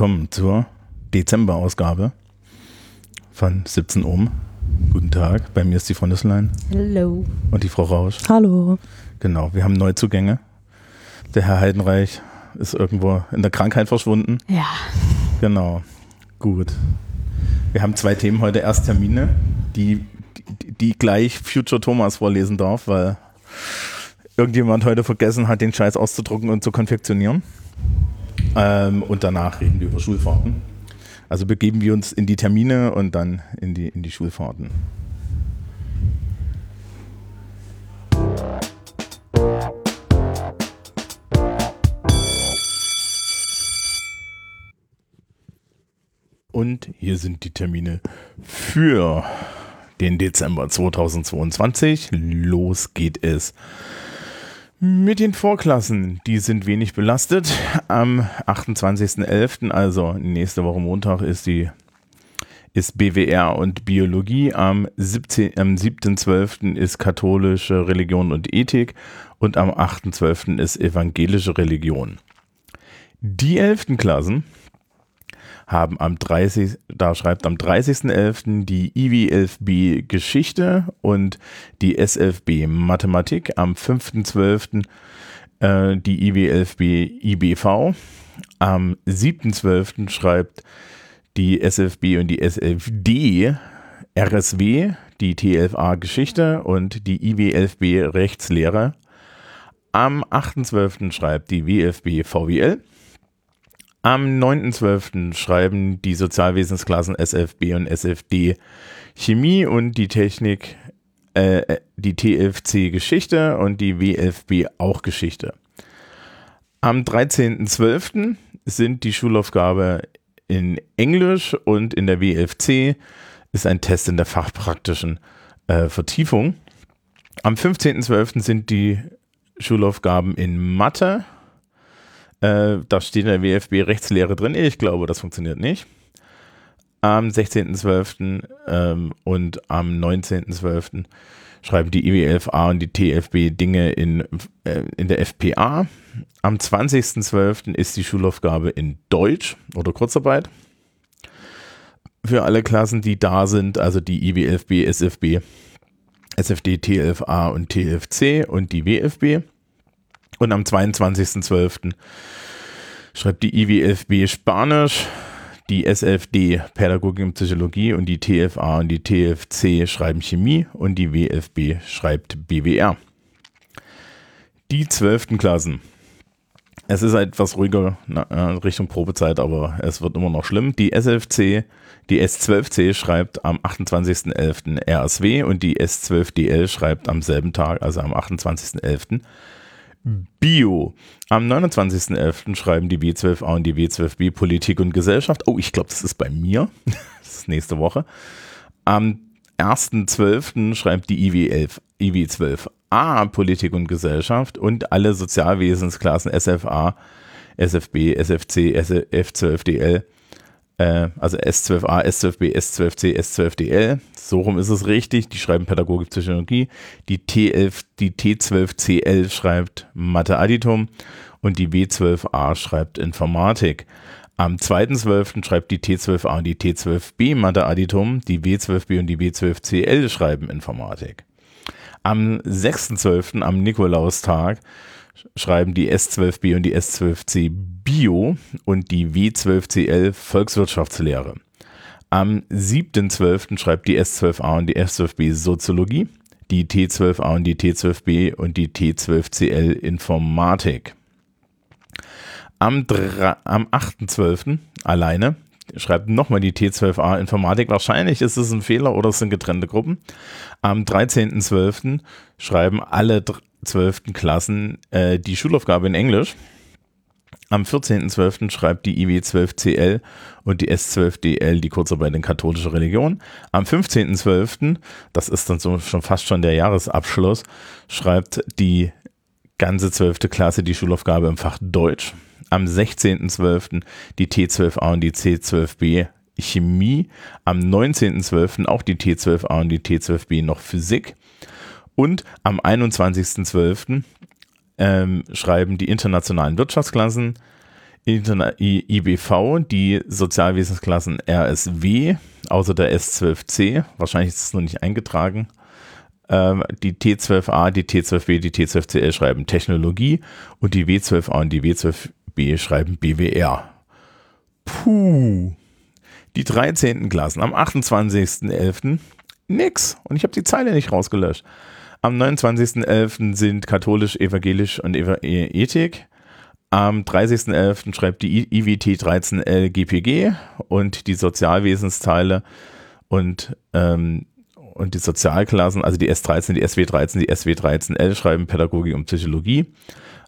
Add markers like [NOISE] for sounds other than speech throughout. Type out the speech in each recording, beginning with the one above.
Willkommen zur Dezember-Ausgabe von 17 Uhr. Guten Tag, bei mir ist die Frau Nüsslein. Hallo. Und die Frau Rausch. Hallo. Genau, wir haben Neuzugänge. Der Herr Heidenreich ist irgendwo in der Krankheit verschwunden. Ja. Genau, gut. Wir haben zwei Themen heute, erst Termine, die, die, die gleich Future Thomas vorlesen darf, weil irgendjemand heute vergessen hat, den Scheiß auszudrucken und zu konfektionieren. Ähm, und danach reden wir über Schulfahrten. Also begeben wir uns in die Termine und dann in die, in die Schulfahrten. Und hier sind die Termine für den Dezember 2022. Los geht es mit den Vorklassen, die sind wenig belastet. Am 28.11., also nächste Woche Montag, ist die ist BWR und Biologie. Am, 17, am 7.12. ist katholische Religion und Ethik und am 8.12. ist evangelische Religion. Die 11. Klassen haben am 30, da schreibt am 30.11. die IW11B Geschichte und die S11B Mathematik, am 5.12. Äh, die IW11B IBV, am 7.12. schreibt die SFB und die SFD RSW, die T11A Geschichte und die IW11B Rechtslehre. Am 8.12. schreibt die WFB VWL am 9.12. schreiben die Sozialwesensklassen SFB und SFD Chemie und die Technik, äh, die TFC Geschichte und die WFB auch Geschichte. Am 13.12. sind die Schulaufgabe in Englisch und in der WFC ist ein Test in der fachpraktischen äh, Vertiefung. Am 15.12. sind die Schulaufgaben in Mathe äh, da steht in der WFB Rechtslehre drin. Ich glaube, das funktioniert nicht. Am 16.12. Ähm, und am 19.12. schreiben die IW11A und die TFB Dinge in, äh, in der FPA. Am 20.12. ist die Schulaufgabe in Deutsch oder Kurzarbeit. Für alle Klassen, die da sind, also die IW11B, SFB, SFD, T11A und TFC und die WFB. Und am 22.12. schreibt die IWFB Spanisch, die SFD Pädagogik und Psychologie und die TFA und die TFC schreiben Chemie und die WFB schreibt BWR. Die 12. Klassen. Es ist etwas ruhiger äh, Richtung Probezeit, aber es wird immer noch schlimm. Die SFC, die S12C schreibt am 28.11. RSW und die S12DL schreibt am selben Tag, also am 28.11. Bio. Am 29.11. schreiben die W12A und die W12B Politik und Gesellschaft. Oh, ich glaube, das ist bei mir. [LAUGHS] Das ist nächste Woche. Am 1.12. schreibt die IW11, IW12A Politik und Gesellschaft und alle Sozialwesensklassen SFA, SFB, SFC, F12DL äh, also S12a, S12b, S12c, S12dl. So rum ist es richtig. Die schreiben Pädagogik Psychologie. Die T11, die T12cl schreibt Mathe Additum und die W12a schreibt Informatik. Am 2.12. schreibt die T12a und die T12b Mathe Additum, die W12b und die W12cl schreiben Informatik. Am 6.12., am Nikolaustag, schreiben die S12B und die S12C Bio und die W12CL Volkswirtschaftslehre. Am 7.12. schreibt die S12A und die S12B Soziologie, die T12A und die T12B und die T12CL Informatik. Am, am 8.12. alleine schreibt nochmal die T12A Informatik. Wahrscheinlich ist es ein Fehler oder es sind getrennte Gruppen. Am 13.12. schreiben alle 12. Klassen äh, die Schulaufgabe in Englisch. Am 14.12. schreibt die IW12CL und die S12DL die Kurzarbeit in katholischer Religion. Am 15.12., das ist dann so schon fast schon der Jahresabschluss, schreibt die ganze 12. Klasse die Schulaufgabe im Fach Deutsch. Am 16.12. die T12A und die C12B Chemie. Am 19.12. auch die T12A und die T12B noch Physik. Und am 21.12. Ähm, schreiben die internationalen Wirtschaftsklassen Interna IBV die Sozialwesensklassen RSW, außer der S12C, wahrscheinlich ist es noch nicht eingetragen. Ähm, die T12A, die T12B, die T12CL schreiben Technologie und die W12A und die W12B schreiben BWR. Puh. Die 13. Klassen am 28.11. nix. Und ich habe die Zeile nicht rausgelöscht. Am 29.11. sind katholisch, evangelisch und e Ethik. Am 30.11. schreibt die IWT 13L GPG und die Sozialwesensteile und, ähm, und die Sozialklassen, also die S13, die SW13, die SW13L schreiben Pädagogik und Psychologie.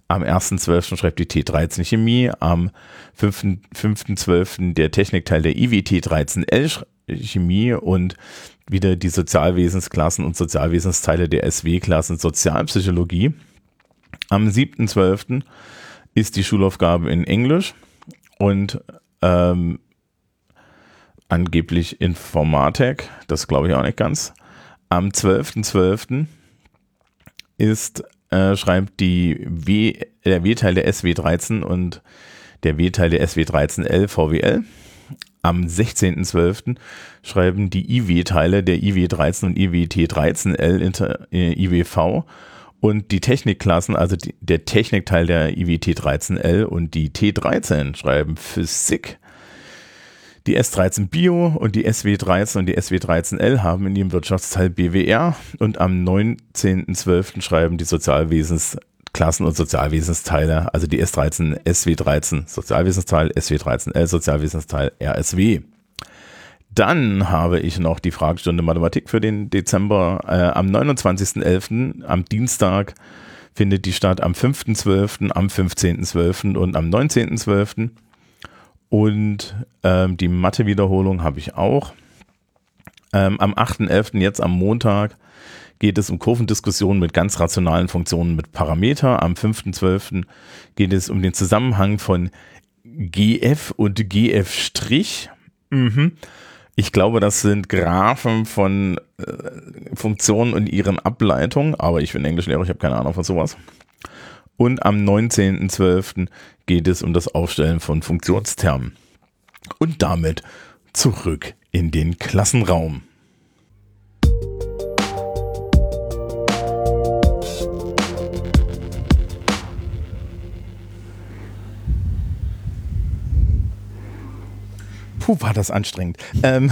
Am 1.12. schreibt die T13 Chemie, am 5.12. der Technikteil der IWT 13L Chemie und wieder die Sozialwesensklassen und Sozialwesensteile der SW-Klassen Sozialpsychologie. Am 7.12 ist die Schulaufgabe in Englisch und ähm, angeblich Informatik, das glaube ich auch nicht ganz. Am 12.12. .12. ist, äh, schreibt die w, der W-Teil der SW13 und der W-Teil der SW13L VWL. Am 16.12. schreiben die IW-Teile der IW13 und IWT13L äh, IWV und die Technikklassen, also die, der Technikteil der IWT13L und die T13 schreiben Physik. Die S13 Bio und die SW13 und die SW13L haben in ihrem Wirtschaftsteil BWR und am 19.12. schreiben die Sozialwesensklassen und Sozialwesensteile, also die S13, SW13 Sozialwesensteil, SW13L Sozialwesensteil RSW. Dann habe ich noch die Fragestunde Mathematik für den Dezember. Äh, am 29.11., am Dienstag, findet die statt am 5.12., am 15.12. und am 19.12. Und ähm, die Mathe-Wiederholung habe ich auch. Ähm, am 8.11., jetzt am Montag, geht es um Kurvendiskussionen mit ganz rationalen Funktionen mit Parameter. Am 5.12. geht es um den Zusammenhang von GF und GF'. Mhm. Ich glaube, das sind Graphen von äh, Funktionen und ihren Ableitungen, aber ich bin Englischlehrer, ich habe keine Ahnung von sowas. Und am 19.12. geht es um das Aufstellen von Funktionstermen. Und damit zurück in den Klassenraum. Puh, war das anstrengend. Ähm.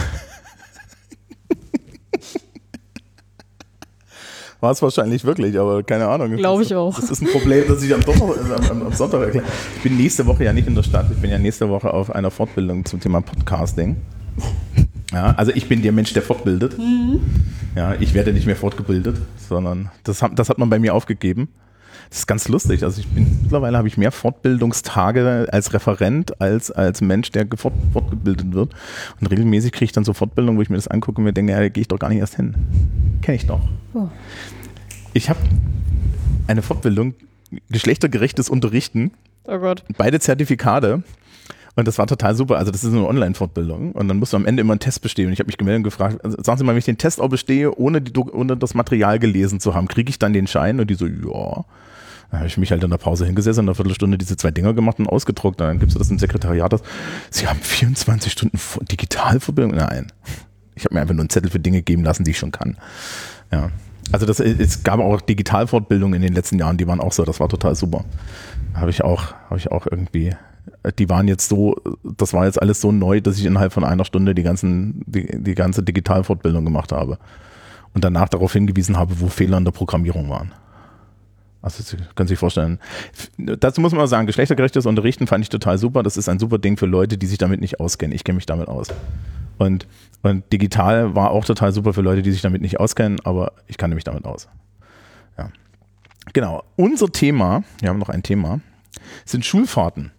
War es wahrscheinlich wirklich, aber keine Ahnung. Glaube ich auch. Das ist ein Problem, das ich am, Donnerstag, am, am Sonntag erkläre. Ich bin nächste Woche ja nicht in der Stadt. Ich bin ja nächste Woche auf einer Fortbildung zum Thema Podcasting. Ja, also ich bin der Mensch, der fortbildet. Mhm. Ja, ich werde nicht mehr fortgebildet, sondern das das hat man bei mir aufgegeben. Das ist ganz lustig. Also ich bin mittlerweile habe ich mehr Fortbildungstage als Referent als als Mensch, der fort, fortgebildet wird. Und regelmäßig kriege ich dann so Fortbildungen, wo ich mir das angucke und mir denke, ja, da gehe ich doch gar nicht erst hin. Kenne ich doch. Oh. Ich habe eine Fortbildung, geschlechtergerechtes Unterrichten. Oh Gott. Beide Zertifikate. Und das war total super. Also das ist eine Online-Fortbildung. Und dann musst du am Ende immer einen Test bestehen. Und ich habe mich gemeldet und gefragt, also sagen Sie mal, wenn ich den Test auch bestehe, ohne, die, ohne das Material gelesen zu haben, kriege ich dann den Schein? Und die so, ja. Da habe ich mich halt in der Pause hingesessen und eine Viertelstunde diese zwei Dinger gemacht und ausgedruckt. Und dann gibst du das im Sekretariat. Das, Sie haben 24 Stunden Digitalverbindung? Nein. Ich habe mir einfach nur einen Zettel für Dinge geben lassen, die ich schon kann. Ja. Also das, es gab auch Digitalfortbildungen in den letzten Jahren, die waren auch so, das war total super. Habe ich auch, habe ich auch irgendwie, die waren jetzt so, das war jetzt alles so neu, dass ich innerhalb von einer Stunde die ganzen, die, die ganze Digitalfortbildung gemacht habe. Und danach darauf hingewiesen habe, wo Fehler in der Programmierung waren. Also Sie können sich vorstellen. Dazu muss man sagen, geschlechtergerechtes Unterrichten fand ich total super. Das ist ein super Ding für Leute, die sich damit nicht auskennen. Ich kenne mich damit aus. Und, und digital war auch total super für Leute, die sich damit nicht auskennen, aber ich kannte mich damit aus. Ja. Genau. Unser Thema, wir haben noch ein Thema, sind Schulfahrten.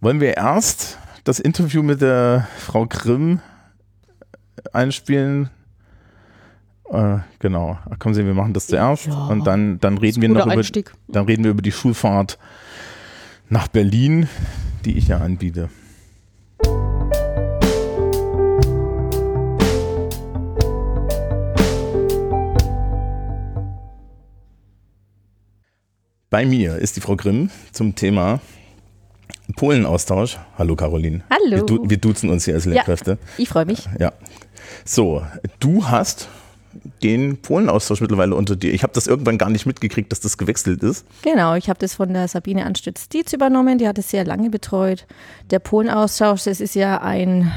Wollen wir erst das Interview mit der Frau Grimm einspielen? Äh, genau. Kommen Sie, wir machen das zuerst ja, und dann, dann reden wir noch über, dann reden wir über die Schulfahrt nach Berlin, die ich ja anbiete. Bei mir ist die Frau Grimm zum Thema Polen-Austausch. Hallo Caroline. Hallo. Wir, du, wir duzen uns hier als Lehrkräfte. Ja, ich freue mich. Ja. So, du hast den Polen-Austausch mittlerweile unter dir. Ich habe das irgendwann gar nicht mitgekriegt, dass das gewechselt ist. Genau, ich habe das von der Sabine Anstütz-Dietz übernommen. Die hat es sehr lange betreut. Der Polen-Austausch, das ist ja ein,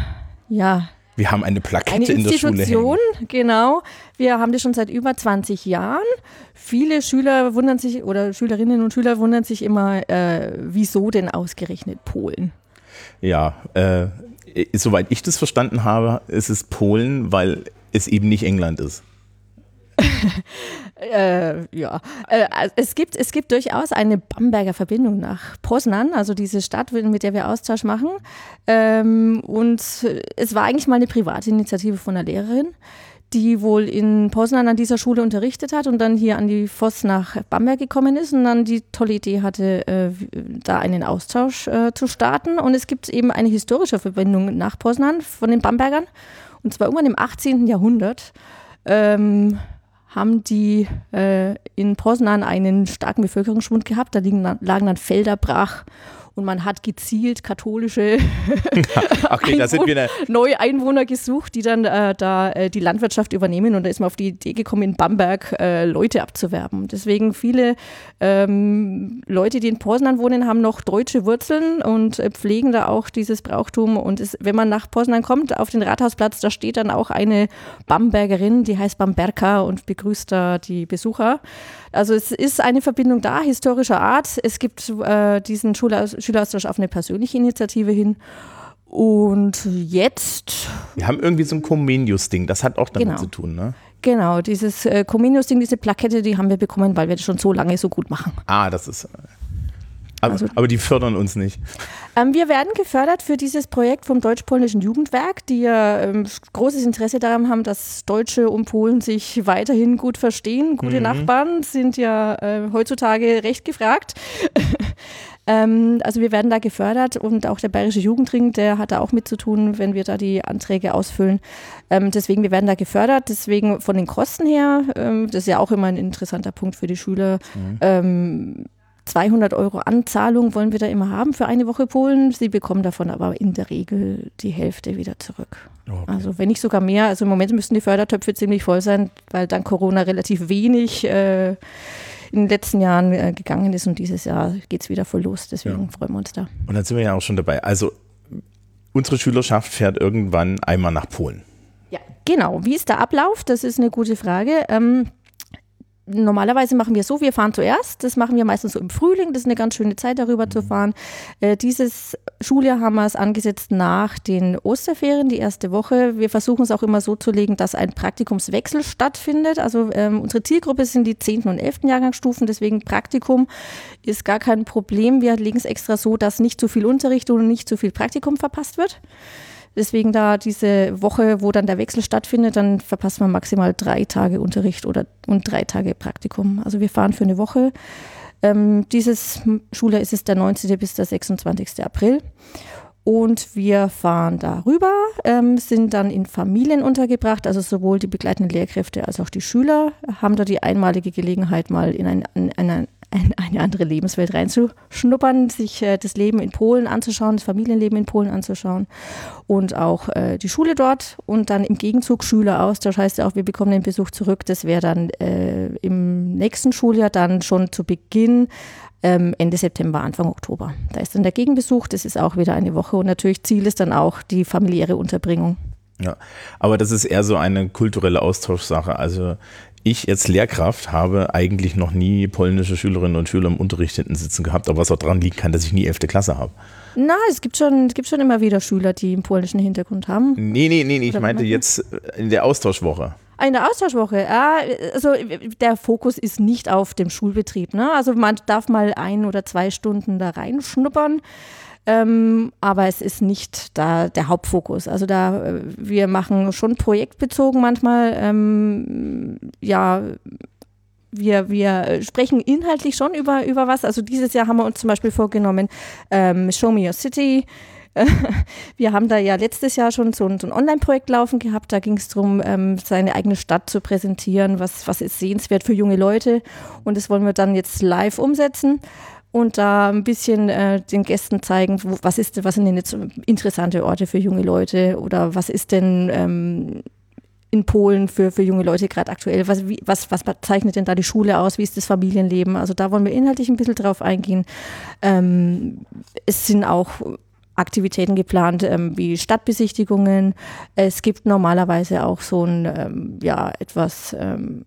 ja, wir haben eine Plakette eine in der Schule. Institution, genau. Wir haben das schon seit über 20 Jahren. Viele Schüler wundern sich oder Schülerinnen und Schüler wundern sich immer, äh, wieso denn ausgerechnet Polen? Ja, äh, soweit ich das verstanden habe, ist es Polen, weil es eben nicht England ist. [LAUGHS] äh, ja, äh, es, gibt, es gibt durchaus eine Bamberger Verbindung nach Poznan, also diese Stadt, mit der wir Austausch machen. Ähm, und es war eigentlich mal eine private Initiative von einer Lehrerin, die wohl in Poznan an dieser Schule unterrichtet hat und dann hier an die Voss nach Bamberg gekommen ist und dann die tolle Idee hatte, äh, da einen Austausch äh, zu starten. Und es gibt eben eine historische Verbindung nach Poznan von den Bambergern. Und zwar irgendwann im 18. Jahrhundert. Ähm, haben die äh, in Poznan einen starken Bevölkerungsschwund gehabt. Da liegen, lagen dann Felder brach und man hat gezielt katholische [LAUGHS] okay, Einwohner, neue Einwohner gesucht, die dann äh, da äh, die Landwirtschaft übernehmen und da ist man auf die Idee gekommen, in Bamberg äh, Leute abzuwerben. Deswegen viele ähm, Leute, die in Poznan wohnen, haben noch deutsche Wurzeln und äh, pflegen da auch dieses Brauchtum und es, wenn man nach Poznan kommt, auf den Rathausplatz, da steht dann auch eine Bambergerin, die heißt Bamberka und begrüßt da die Besucher. Also es ist eine Verbindung da, historischer Art. Es gibt äh, diesen Schulaus Schüleraustausch auf eine persönliche Initiative hin. Und jetzt. Wir haben irgendwie so ein Comenius-Ding, das hat auch damit genau. zu tun, ne? Genau, dieses äh, Comenius-Ding, diese Plakette, die haben wir bekommen, weil wir das schon so lange so gut machen. Ah, das ist. Äh, aber, also, aber die fördern uns nicht. Ähm, wir werden gefördert für dieses Projekt vom Deutsch-Polnischen Jugendwerk, die ja ähm, großes Interesse daran haben, dass Deutsche und Polen sich weiterhin gut verstehen. Gute mhm. Nachbarn sind ja äh, heutzutage recht gefragt. [LAUGHS] ähm, also wir werden da gefördert und auch der Bayerische Jugendring, der hat da auch mit zu tun, wenn wir da die Anträge ausfüllen. Ähm, deswegen, wir werden da gefördert. Deswegen von den Kosten her, ähm, das ist ja auch immer ein interessanter Punkt für die Schüler. Mhm ähm, 200 Euro Anzahlung wollen wir da immer haben für eine Woche Polen. Sie bekommen davon aber in der Regel die Hälfte wieder zurück. Okay. Also wenn nicht sogar mehr. Also im Moment müssten die Fördertöpfe ziemlich voll sein, weil dank Corona relativ wenig äh, in den letzten Jahren äh, gegangen ist und dieses Jahr geht es wieder voll los. Deswegen ja. freuen wir uns da. Und dann sind wir ja auch schon dabei. Also unsere Schülerschaft fährt irgendwann einmal nach Polen. Ja, genau. Wie ist der Ablauf? Das ist eine gute Frage. Ähm, normalerweise machen wir so, wir fahren zuerst, das machen wir meistens so im Frühling, das ist eine ganz schöne Zeit darüber zu fahren. Äh, dieses Schuljahr haben wir es angesetzt nach den Osterferien, die erste Woche. Wir versuchen es auch immer so zu legen, dass ein Praktikumswechsel stattfindet. Also ähm, unsere Zielgruppe sind die 10. und 11. Jahrgangsstufen, deswegen Praktikum ist gar kein Problem. Wir legen es extra so, dass nicht zu viel Unterricht und nicht zu viel Praktikum verpasst wird. Deswegen da diese Woche, wo dann der Wechsel stattfindet, dann verpasst man maximal drei Tage Unterricht oder und drei Tage Praktikum. Also wir fahren für eine Woche. Ähm, dieses Schuljahr ist es der 19. bis der 26. April. Und wir fahren darüber, ähm, sind dann in Familien untergebracht, also sowohl die begleitenden Lehrkräfte als auch die Schüler haben da die einmalige Gelegenheit, mal in ein, in ein, in eine andere Lebenswelt reinzuschnuppern, sich äh, das Leben in Polen anzuschauen, das Familienleben in Polen anzuschauen und auch äh, die Schule dort und dann im Gegenzug Schüleraustausch heißt ja auch, wir bekommen den Besuch zurück. Das wäre dann äh, im nächsten Schuljahr dann schon zu Beginn ähm, Ende September, Anfang Oktober. Da ist dann der Gegenbesuch, das ist auch wieder eine Woche und natürlich Ziel ist dann auch die familiäre Unterbringung. Ja, aber das ist eher so eine kulturelle Austauschsache. Also ich als Lehrkraft habe eigentlich noch nie polnische Schülerinnen und Schüler im Unterricht hinten sitzen gehabt, aber was auch daran liegen kann, dass ich nie 11. Klasse habe. Na, es gibt schon, es gibt schon immer wieder Schüler, die einen polnischen Hintergrund haben. Nee, nee, nee, nee ich meinte jetzt in der Austauschwoche. In der Austauschwoche, ja, also der Fokus ist nicht auf dem Schulbetrieb. Ne? Also man darf mal ein oder zwei Stunden da reinschnuppern. Ähm, aber es ist nicht da der Hauptfokus. Also da, äh, wir machen schon projektbezogen manchmal, ähm, ja, wir, wir sprechen inhaltlich schon über, über was. Also dieses Jahr haben wir uns zum Beispiel vorgenommen, ähm, Show Me Your City. [LAUGHS] Wir haben da ja letztes Jahr schon so ein, so ein Online-Projekt laufen gehabt. Da ging es darum, ähm, seine eigene Stadt zu präsentieren, was, was ist sehenswert für junge Leute. Und das wollen wir dann jetzt live umsetzen. Und da ein bisschen äh, den Gästen zeigen, wo, was ist, was sind denn jetzt interessante Orte für junge Leute oder was ist denn ähm, in Polen für, für junge Leute gerade aktuell? Was, wie, was, was zeichnet denn da die Schule aus? Wie ist das Familienleben? Also da wollen wir inhaltlich ein bisschen drauf eingehen. Ähm, es sind auch Aktivitäten geplant, ähm, wie Stadtbesichtigungen. Es gibt normalerweise auch so ein, ähm, ja, etwas ähm,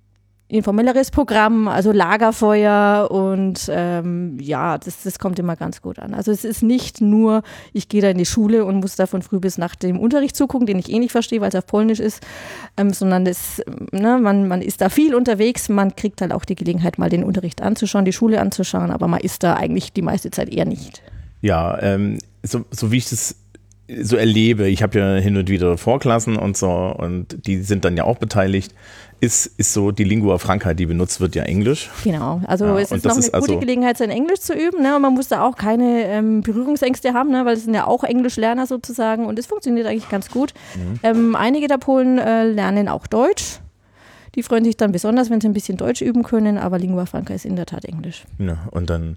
informelleres Programm, also Lagerfeuer und ähm, ja, das, das kommt immer ganz gut an. Also es ist nicht nur, ich gehe da in die Schule und muss da von früh bis nach dem Unterricht zugucken, den ich eh nicht verstehe, weil es auf Polnisch ist, ähm, sondern das, ne, man, man ist da viel unterwegs, man kriegt halt auch die Gelegenheit, mal den Unterricht anzuschauen, die Schule anzuschauen, aber man ist da eigentlich die meiste Zeit eher nicht. Ja, ähm, so, so wie ich das so erlebe, ich habe ja hin und wieder Vorklassen und so und die sind dann ja auch beteiligt ist, ist so die Lingua Franca, die benutzt wird, ja Englisch. Genau, also ja, es ist noch eine ist gute also Gelegenheit, sein Englisch zu üben. Ne? Und man muss da auch keine ähm, Berührungsängste haben, ne? weil es sind ja auch Englischlerner sozusagen und es funktioniert eigentlich ganz gut. Mhm. Ähm, einige der Polen äh, lernen auch Deutsch. Die freuen sich dann besonders, wenn sie ein bisschen Deutsch üben können, aber Lingua Franca ist in der Tat Englisch. Ja, und dann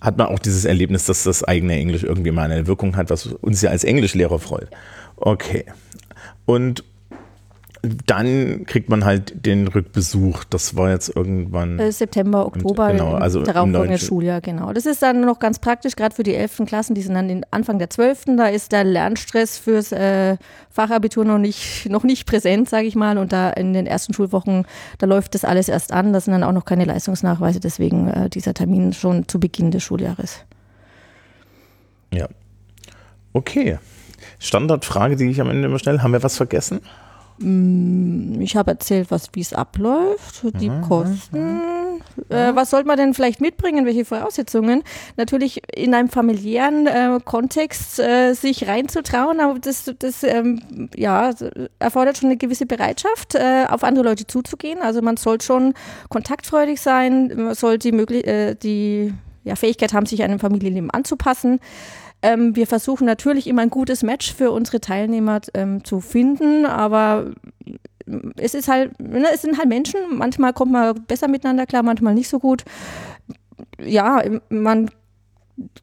hat man auch dieses Erlebnis, dass das eigene Englisch irgendwie mal eine Wirkung hat, was uns ja als Englischlehrer freut. Okay. Und dann kriegt man halt den Rückbesuch. Das war jetzt irgendwann. Äh, September, Oktober, genau, also darauffolgende Schuljahr, genau. Das ist dann noch ganz praktisch, gerade für die 11. Klassen, die sind dann Anfang der 12. Da ist der Lernstress fürs äh, Fachabitur noch nicht, noch nicht präsent, sage ich mal. Und da in den ersten Schulwochen, da läuft das alles erst an. Das sind dann auch noch keine Leistungsnachweise, deswegen äh, dieser Termin schon zu Beginn des Schuljahres. Ja. Okay. Standardfrage, die ich am Ende immer stelle. Haben wir was vergessen? Mm, ich habe erzählt, wie es abläuft, die mhm. Kosten. Äh, was sollte man denn vielleicht mitbringen? Welche Voraussetzungen? Natürlich in einem familiären äh, Kontext äh, sich reinzutrauen, aber das, das ähm, ja, erfordert schon eine gewisse Bereitschaft, äh, auf andere Leute zuzugehen. Also man soll schon kontaktfreudig sein, man soll die, äh, die ja, Fähigkeit haben, sich einem Familienleben anzupassen. Ähm, wir versuchen natürlich immer ein gutes Match für unsere Teilnehmer ähm, zu finden, aber es ist halt, ne, es sind halt Menschen. Manchmal kommt man besser miteinander klar, manchmal nicht so gut. Ja, man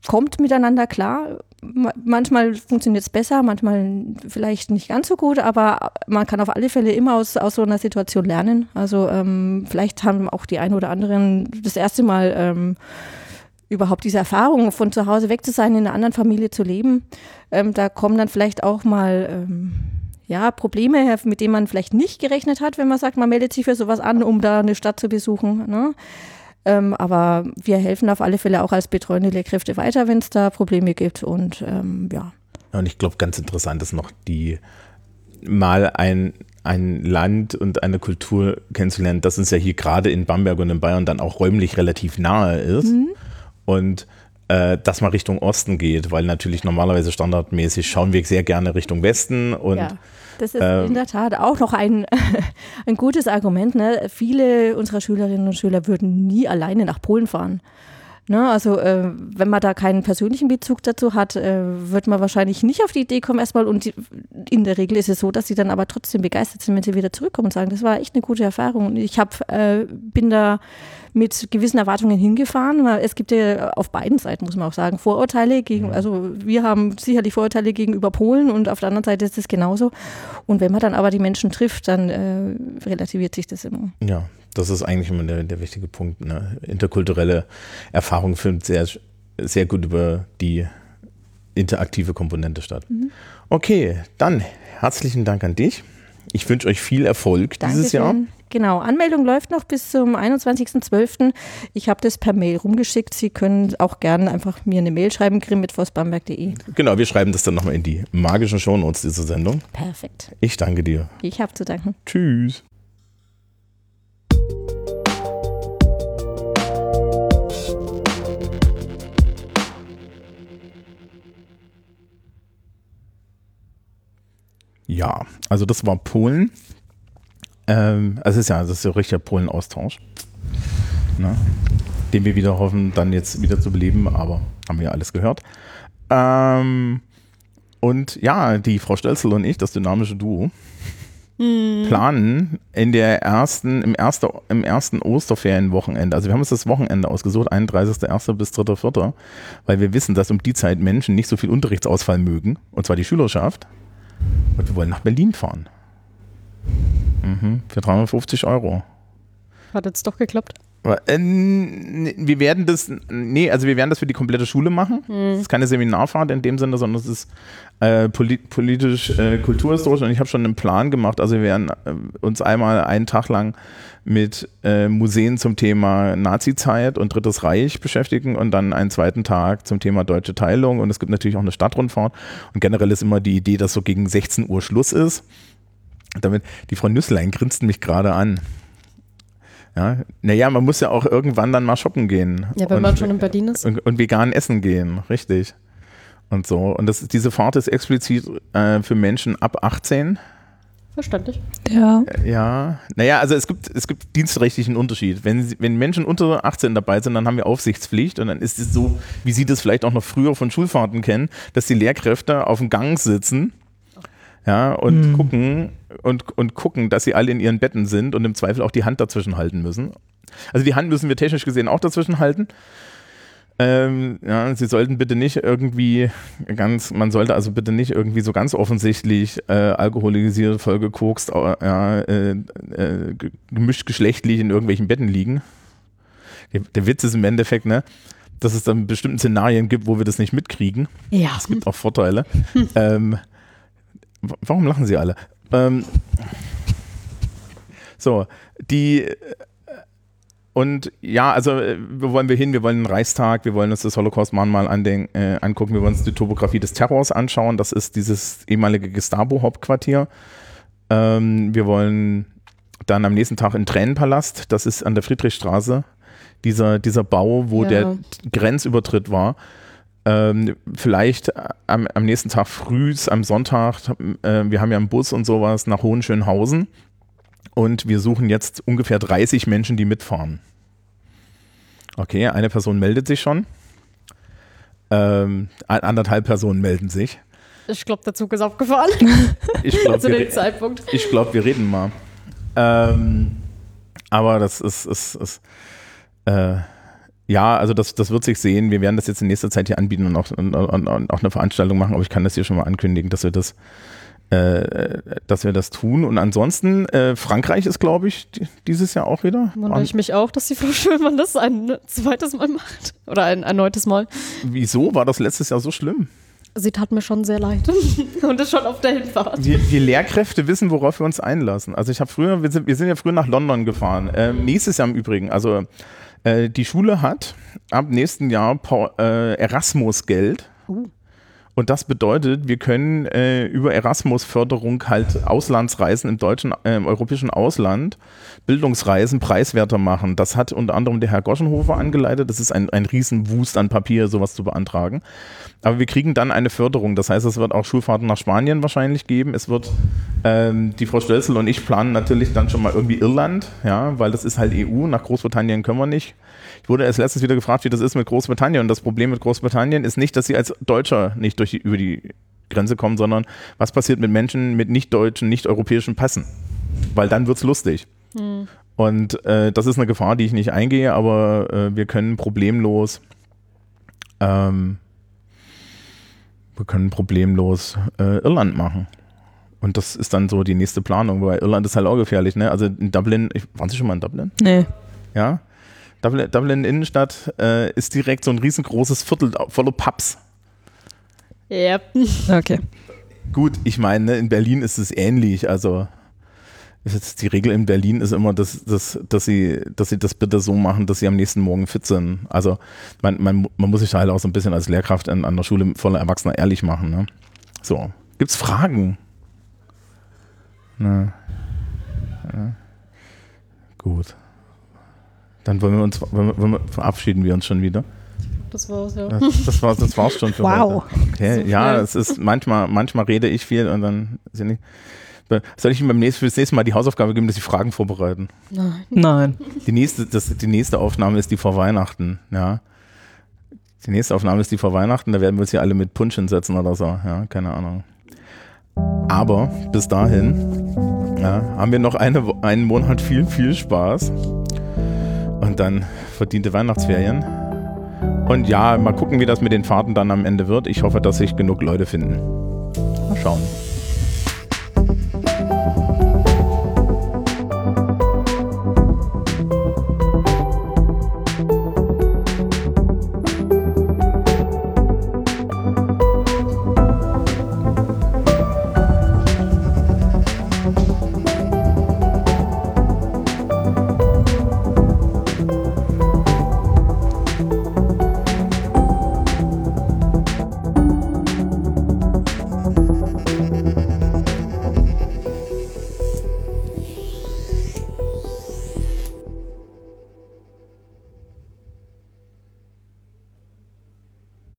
kommt miteinander klar. Manchmal funktioniert es besser, manchmal vielleicht nicht ganz so gut, aber man kann auf alle Fälle immer aus, aus so einer Situation lernen. Also ähm, vielleicht haben auch die einen oder anderen das erste Mal ähm, überhaupt diese Erfahrung, von zu Hause weg zu sein, in einer anderen Familie zu leben, ähm, da kommen dann vielleicht auch mal ähm, ja, Probleme, mit denen man vielleicht nicht gerechnet hat, wenn man sagt, man meldet sich für sowas an, um da eine Stadt zu besuchen. Ne? Ähm, aber wir helfen auf alle Fälle auch als betreuende Lehrkräfte weiter, wenn es da Probleme gibt. Und ähm, ja. ja. Und ich glaube, ganz interessant ist noch die mal ein ein Land und eine Kultur kennenzulernen, das uns ja hier gerade in Bamberg und in Bayern dann auch räumlich relativ nahe ist. Mhm und äh, dass man Richtung Osten geht, weil natürlich normalerweise standardmäßig schauen wir sehr gerne Richtung Westen und ja. Das ist ähm, in der Tat auch noch ein, [LAUGHS] ein gutes Argument. Ne? Viele unserer Schülerinnen und Schüler würden nie alleine nach Polen fahren. Ne, also äh, wenn man da keinen persönlichen Bezug dazu hat, äh, wird man wahrscheinlich nicht auf die Idee kommen erstmal und die, in der Regel ist es so, dass sie dann aber trotzdem begeistert sind, wenn sie wieder zurückkommen und sagen, das war echt eine gute Erfahrung. Und ich hab, äh, bin da mit gewissen Erwartungen hingefahren. Weil es gibt ja auf beiden Seiten, muss man auch sagen, Vorurteile gegen, also wir haben sicherlich Vorurteile gegenüber Polen und auf der anderen Seite ist es genauso. Und wenn man dann aber die Menschen trifft, dann äh, relativiert sich das immer. Ja, das ist eigentlich immer der, der wichtige Punkt. Ne? Interkulturelle Erfahrung findet sehr, sehr gut über die interaktive Komponente statt. Mhm. Okay, dann herzlichen Dank an dich. Ich wünsche euch viel Erfolg Dankeschön. dieses Jahr. Genau, Anmeldung läuft noch bis zum 21.12. Ich habe das per Mail rumgeschickt. Sie können auch gerne einfach mir eine Mail schreiben, grimm.vosbamberg.de. Genau, wir schreiben das dann nochmal in die magischen Shownotes dieser Sendung. Perfekt. Ich danke dir. Ich habe zu danken. Tschüss. Ja, also das war Polen. Ähm, also es ist ja, das ist ja richtiger Polen-Austausch. Ne? Den wir wieder hoffen, dann jetzt wieder zu beleben, aber haben wir ja alles gehört. Ähm, und ja, die Frau Stelzel und ich, das dynamische Duo. planen in der ersten, im, erste, im ersten Osterferienwochenende. Also wir haben uns das Wochenende ausgesucht, 31.01. bis 3.04., weil wir wissen, dass um die Zeit Menschen nicht so viel Unterrichtsausfall mögen, und zwar die Schülerschaft. Und wir wollen nach Berlin fahren. Mhm, für 350 Euro. Hat jetzt doch geklappt. Äh, wir werden das, nee, also wir werden das für die komplette Schule machen. Es ist keine Seminarfahrt in dem Sinne, sondern es ist äh, polit politisch, äh, kulturhistorisch und ich habe schon einen Plan gemacht. Also wir werden äh, uns einmal einen Tag lang mit äh, Museen zum Thema Nazizeit und Drittes Reich beschäftigen und dann einen zweiten Tag zum Thema deutsche Teilung und es gibt natürlich auch eine Stadtrundfahrt und generell ist immer die Idee, dass so gegen 16 Uhr Schluss ist. Damit, die Frau Nüsslein grinst mich gerade an. Ja, naja, man muss ja auch irgendwann dann mal shoppen gehen. Ja, wenn und, man schon in Berlin ist. und, und vegan essen gehen, richtig. Und so. Und das, diese Fahrt ist explizit äh, für Menschen ab 18. Verständlich. Ja. Ja, naja, also es gibt, es gibt dienstrechtlichen Unterschied. Wenn, wenn Menschen unter 18 dabei sind, dann haben wir Aufsichtspflicht und dann ist es so, wie Sie das vielleicht auch noch früher von Schulfahrten kennen, dass die Lehrkräfte auf dem Gang sitzen ja, und gucken und, und gucken, dass sie alle in ihren Betten sind und im Zweifel auch die Hand dazwischen halten müssen. Also die Hand müssen wir technisch gesehen auch dazwischen halten. Ähm, ja, sie sollten bitte nicht irgendwie ganz, man sollte also bitte nicht irgendwie so ganz offensichtlich äh, alkoholisiert, vollgekokst, äh, ja, äh, äh, ge- gemischt geschlechtlich in irgendwelchen Betten liegen. Der, der Witz ist im Endeffekt, ne, dass es dann bestimmten Szenarien gibt, wo wir das nicht mitkriegen. Ja. Es gibt auch Vorteile. [LAUGHS] ähm, warum lachen Sie alle? Ähm, so, die äh, und ja, also äh, wo wollen wir hin? Wir wollen den Reichstag, wir wollen uns das Holocaust-Mahnmal äh, angucken, wir wollen uns die Topografie des Terrors anschauen. Das ist dieses ehemalige Gestapo-Hauptquartier. Ähm, wir wollen dann am nächsten Tag in Tränenpalast, das ist an der Friedrichstraße, dieser, dieser Bau, wo Ja. der Grenzübertritt war. Ähm, vielleicht am, am nächsten Tag früh, am Sonntag, äh, wir haben ja einen Bus und sowas nach Hohenschönhausen und wir suchen jetzt ungefähr 30 Menschen, die mitfahren. Okay, eine Person meldet sich schon. Ähm, an- anderthalb Personen melden sich. Ich glaube, der Zug ist abgefahren [LAUGHS] Ich glaube, [LAUGHS] zu wir, dem Zeitpunkt. ich glaub, wir reden mal. Ähm, aber das ist, ist, ist äh, ja, also das, das wird sich sehen. Wir werden das jetzt in nächster Zeit hier anbieten und auch, und, und, und auch eine Veranstaltung machen, aber ich kann das hier schon mal ankündigen, dass wir das, äh, dass wir das tun. Und ansonsten, äh, Frankreich ist, glaube ich, die- dieses Jahr auch wieder. Wundere ich mich auch, dass die [LAUGHS] Frau Schönmann das ein zweites Mal macht. Oder ein erneutes Mal. Wieso war das letztes Jahr so schlimm? Sie tat mir schon sehr leid. [LAUGHS] Und ist schon auf der Hinfahrt. Wir, wir Lehrkräfte wissen, worauf wir uns einlassen. Also ich habe früher, wir sind, wir sind ja früher nach London gefahren. Ähm, nächstes Jahr im Übrigen. Also äh, die Schule hat ab nächsten Jahr äh, Erasmus-Geld. Uh. Und das bedeutet, wir können äh, über Erasmus-Förderung halt Auslandsreisen im deutschen, äh, im europäischen Ausland, Bildungsreisen preiswerter machen. Das hat unter anderem der Herr Goschenhofer angeleitet. Das ist ein, ein Riesenwust an Papier, sowas zu beantragen. Aber wir kriegen dann eine Förderung. Das heißt, es wird auch Schulfahrten nach Spanien wahrscheinlich geben. Es wird, ähm, die Frau Stölzel und ich planen natürlich dann schon mal irgendwie Irland, ja, weil das ist halt EU. Nach Großbritannien können wir nicht. Ich wurde erst letztens wieder gefragt, wie das ist mit Großbritannien. Und das Problem mit Großbritannien ist nicht, dass sie als Deutscher nicht durch die, über die Grenze kommen, sondern was passiert mit Menschen mit nicht deutschen, nicht europäischen Pässen? Weil dann wird's lustig. Und äh, das ist eine Gefahr, die ich nicht eingehe, aber äh, wir können problemlos ähm, wir können problemlos äh, Irland machen. Und das ist dann so die nächste Planung, weil Irland ist halt auch gefährlich, ne? Also in Dublin, ich, waren Sie schon mal in Dublin? Nee. Ja. Dublin, Dublin Innenstadt äh, ist direkt so ein riesengroßes Viertel voller Pubs. Ja. [LAUGHS] Okay. Gut, ich meine, ne, in Berlin ist es ähnlich. Also ist jetzt die Regel in Berlin ist immer, dass, dass, dass, sie, dass sie das bitte so machen, dass sie am nächsten Morgen fit sind. Also man, man, man muss sich da halt auch so ein bisschen als Lehrkraft an, an der Schule voller Erwachsener ehrlich machen. Ne? So, gibt's Fragen? Na, ja. Gut. Dann wollen wir uns, wollen wir, wollen wir, verabschieden wir uns schon wieder. Das war's, ja. Das, das war das war's schon für Wow. heute. Okay, So ja, es ist manchmal, manchmal rede ich viel und dann ja nicht. Soll ich ihm beim nächsten, fürs nächste Mal die Hausaufgabe geben, dass sie Fragen vorbereiten? Nein. Nein. Die nächste, das, die nächste Aufnahme ist die vor Weihnachten, ja. Die nächste Aufnahme ist die vor Weihnachten, da werden wir uns hier alle mit Punsch hinsetzen oder so, ja, keine Ahnung. Aber bis dahin, Ja, haben wir noch eine, einen Monat viel, viel Spaß. Und dann verdiente Weihnachtsferien. Und ja, mal gucken, wie das mit den Fahrten dann am Ende wird. Ich hoffe, dass sich genug Leute finden. Mal schauen.